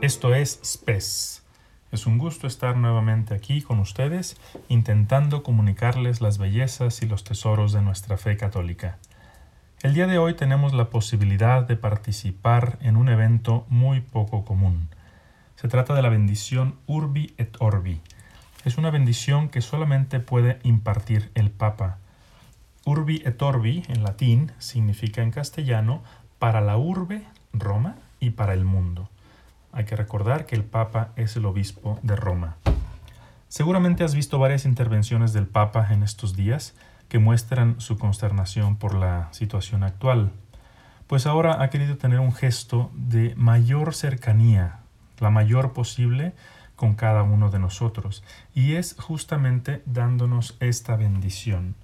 Esto es SPES. Es un gusto estar nuevamente aquí con ustedes intentando comunicarles las bellezas y los tesoros de nuestra fe católica. El día de hoy tenemos la posibilidad de participar en un evento muy poco común. Se trata de la bendición Urbi et Orbi. Es una bendición que solamente puede impartir el Papa. Urbi et Orbi en latín significa en castellano para la urbe, Roma, y para el mundo. Hay que recordar que el Papa es el obispo de Roma. Seguramente has visto varias intervenciones del Papa en estos días que muestran su consternación por la situación actual, pues ahora ha querido tener un gesto de mayor cercanía, la mayor posible, con cada uno de nosotros, y es justamente dándonos esta bendición.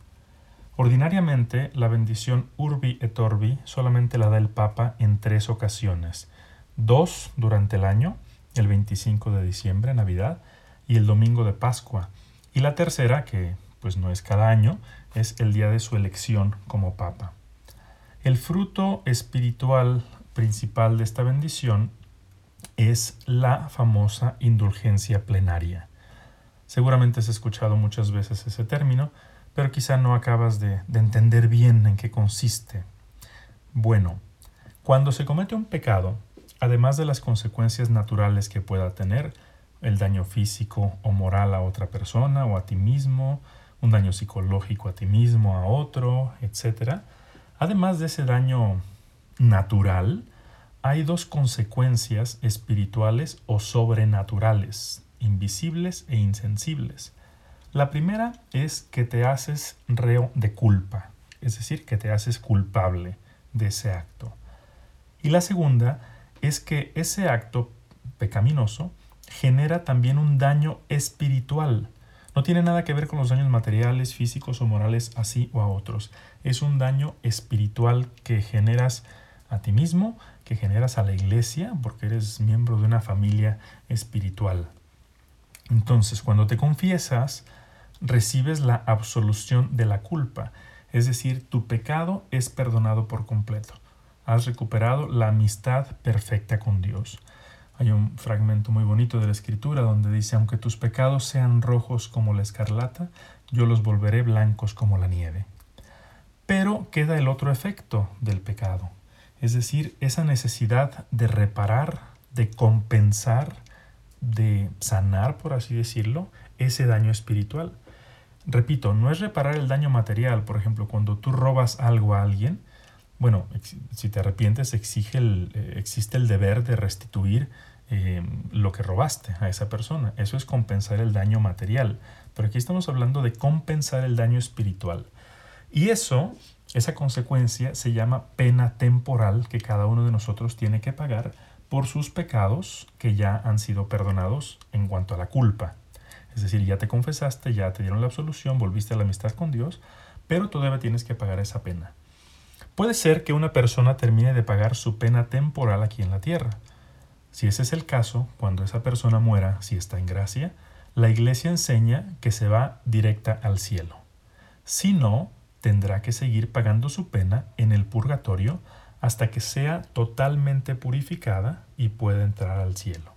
Ordinariamente, la bendición Urbi et Orbi solamente la da el Papa en tres ocasiones, dos durante el año, el 25 de diciembre, Navidad, y el domingo de Pascua. Y la tercera, que pues no es cada año, es el día de su elección como Papa. El fruto espiritual principal de esta bendición es la famosa indulgencia plenaria. Seguramente has escuchado muchas veces ese término, pero quizá no acabas de, de entender bien en qué consiste. Bueno, cuando se comete un pecado, además de las consecuencias naturales que pueda tener, el daño físico o moral a otra persona o a ti mismo, un daño psicológico a ti mismo, a otro, etc. Además de ese daño natural, hay dos consecuencias espirituales o sobrenaturales, invisibles e insensibles. La primera es que te haces reo de culpa, es decir, que te haces culpable de ese acto. Y la segunda es que ese acto pecaminoso genera también un daño espiritual. No tiene nada que ver con los daños materiales, físicos o morales así o a otros. Es un daño espiritual que generas a ti mismo, que generas a la iglesia, porque eres miembro de una familia espiritual. Entonces, cuando te confiesas, recibes la absolución de la culpa, es decir, tu pecado es perdonado por completo has recuperado la amistad perfecta con Dios. Hay un fragmento muy bonito de la escritura donde dice, aunque tus pecados sean rojos como la escarlata, yo los volveré blancos como la nieve. Pero queda el otro efecto del pecado, es decir, esa necesidad de reparar, de compensar, de sanar, por así decirlo, ese daño espiritual. Repito, no es reparar el daño material, por ejemplo, cuando tú robas algo a alguien, bueno, si te arrepientes, eh, existe el deber de restituir eh, lo que robaste a esa persona. Eso es compensar el daño material. Pero aquí estamos hablando de compensar el daño espiritual. Y eso, esa consecuencia, se llama pena temporal que cada uno de nosotros tiene que pagar por sus pecados que ya han sido perdonados en cuanto a la culpa. Es decir, ya te confesaste, ya te dieron la absolución, volviste a la amistad con Dios, pero todavía tienes que pagar esa pena. Puede ser que una persona termine de pagar su pena temporal aquí en la tierra. Si ese es el caso, cuando esa persona muera, si está en gracia, la iglesia enseña que se va directa al cielo. Si no, tendrá que seguir pagando su pena en el purgatorio hasta que sea totalmente purificada y pueda entrar al cielo.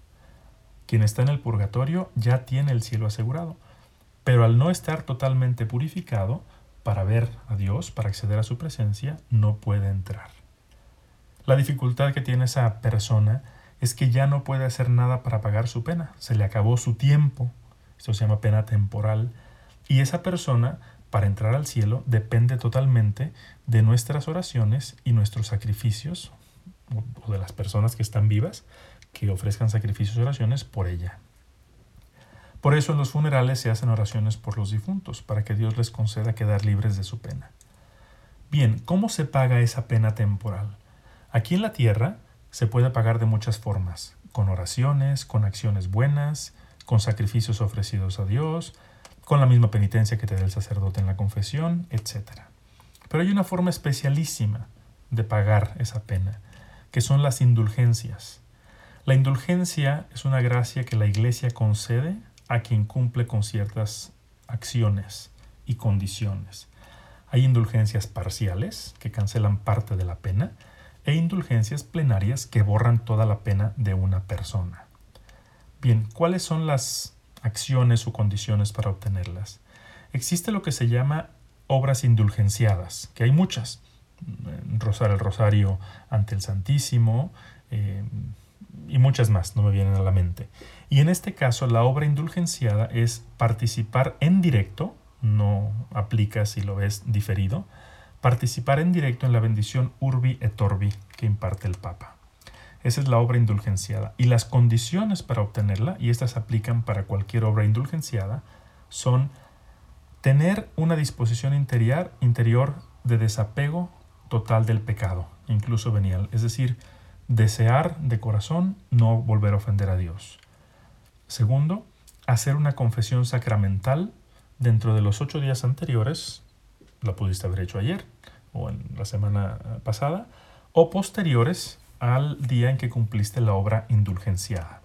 Quien está en el purgatorio ya tiene el cielo asegurado, pero al no estar totalmente purificado, para ver a Dios, para acceder a su presencia, no puede entrar. La dificultad que tiene esa persona es que ya no puede hacer nada para pagar su pena. Se le acabó su tiempo. Esto se llama pena temporal. Y esa persona, para entrar al cielo, depende totalmente de nuestras oraciones y nuestros sacrificios, o de las personas que están vivas, que ofrezcan sacrificios y oraciones por ella. Por eso en los funerales se hacen oraciones por los difuntos, para que Dios les conceda quedar libres de su pena. Bien, ¿cómo se paga esa pena temporal? Aquí en la tierra se puede pagar de muchas formas, con oraciones, con acciones buenas, con sacrificios ofrecidos a Dios, con la misma penitencia que te da el sacerdote en la confesión, etc. Pero hay una forma especialísima de pagar esa pena, que son las indulgencias. La indulgencia es una gracia que la Iglesia concede a quien cumple con ciertas acciones y condiciones. Hay indulgencias parciales que cancelan parte de la pena e indulgencias plenarias que borran toda la pena de una persona. Bien, ¿cuáles son las acciones o condiciones para obtenerlas? Existe lo que se llama obras indulgenciadas, que hay muchas. Rosar el rosario ante el Santísimo eh, y muchas más, no me vienen a la mente. Y en este caso, la obra indulgenciada es participar en directo, no aplica si lo ves diferido, participar en directo en la bendición Urbi et Orbi que imparte el Papa. Esa es la obra indulgenciada. Y las condiciones para obtenerla, y estas aplican para cualquier obra indulgenciada, son tener una disposición interior, interior de desapego total del pecado, incluso venial. Es decir, desear de corazón no volver a ofender a Dios. Segundo, hacer una confesión sacramental dentro de los ocho días anteriores, la pudiste haber hecho ayer o en la semana eh, pasada, o posteriores al día en que cumpliste la obra indulgenciada.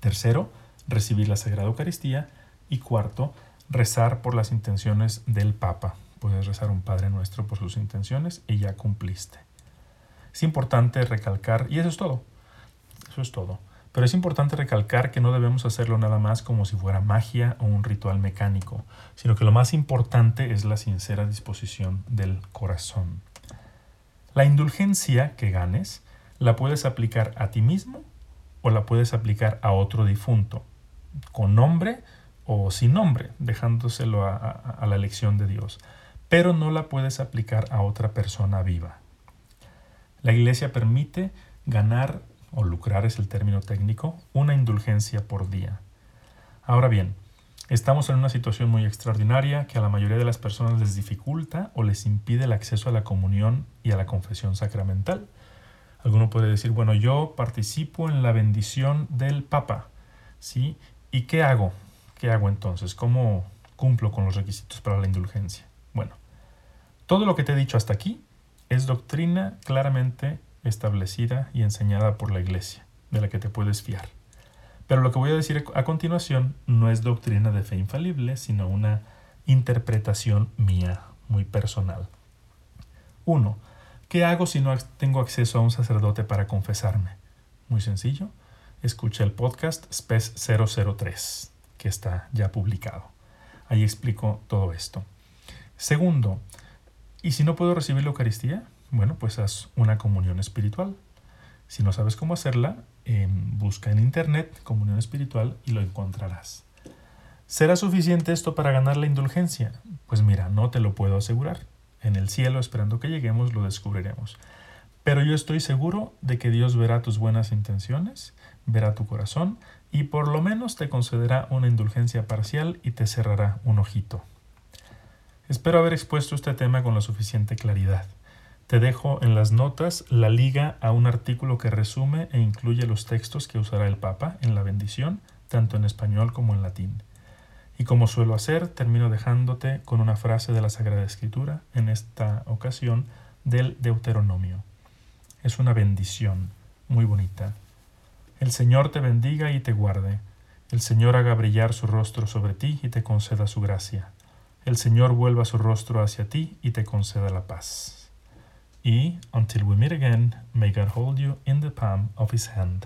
Tercero, recibir la Sagrada Eucaristía. Y cuarto, rezar por las intenciones del Papa. Puedes rezar un Padre Nuestro por sus intenciones y ya cumpliste. Es importante recalcar, y eso es todo, eso es todo. Pero es importante recalcar que no debemos hacerlo nada más como si fuera magia o un ritual mecánico, sino que lo más importante es la sincera disposición del corazón. La indulgencia que ganes la puedes aplicar a ti mismo o la puedes aplicar a otro difunto, con nombre o sin nombre, dejándoselo a, a la elección de Dios, pero no la puedes aplicar a otra persona viva. La Iglesia permite ganar o lucrar es el término técnico, una indulgencia por día. Ahora bien, estamos en una situación muy extraordinaria que a la mayoría de las personas les dificulta o les impide el acceso a la comunión y a la confesión sacramental. Alguno puede decir, bueno, yo participo en la bendición del Papa, ¿sí? ¿Y qué hago? ¿Qué hago entonces? ¿Cómo cumplo con los requisitos para la indulgencia? Bueno, todo lo que te he dicho hasta aquí es doctrina claramente establecida y enseñada por la Iglesia, de la que te puedes fiar. Pero lo que voy a decir a continuación no es doctrina de fe infalible, sino una interpretación mía, muy personal. 1. ¿Qué hago si no tengo acceso a un sacerdote para confesarme? Muy sencillo. Escucha el podcast SPES 003, que está ya publicado. Ahí explico todo esto. Segundo, ¿y si no puedo recibir la Eucaristía? Bueno, pues haz una comunión espiritual. Si no sabes cómo hacerla, em, busca en internet comunión espiritual y lo encontrarás. ¿Será suficiente esto para ganar la indulgencia? Pues mira, no te lo puedo asegurar. En el cielo, esperando que lleguemos, lo descubriremos. Pero yo estoy seguro de que Dios verá tus buenas intenciones, verá tu corazón y por lo menos te concederá una indulgencia parcial y te cerrará un ojito. Espero haber expuesto este tema con la suficiente claridad. Te dejo en las notas la liga a un artículo que resume e incluye los textos que usará el Papa en la bendición, tanto en español como en latín. Y como suelo hacer, termino dejándote con una frase de la Sagrada Escritura, en esta ocasión del Deuteronomio. Es una bendición muy bonita. El Señor te bendiga y te guarde. El Señor haga brillar su rostro sobre ti y te conceda su gracia. El Señor vuelva su rostro hacia ti y te conceda la paz. E. Until we meet again, may God hold you in the palm of his hand.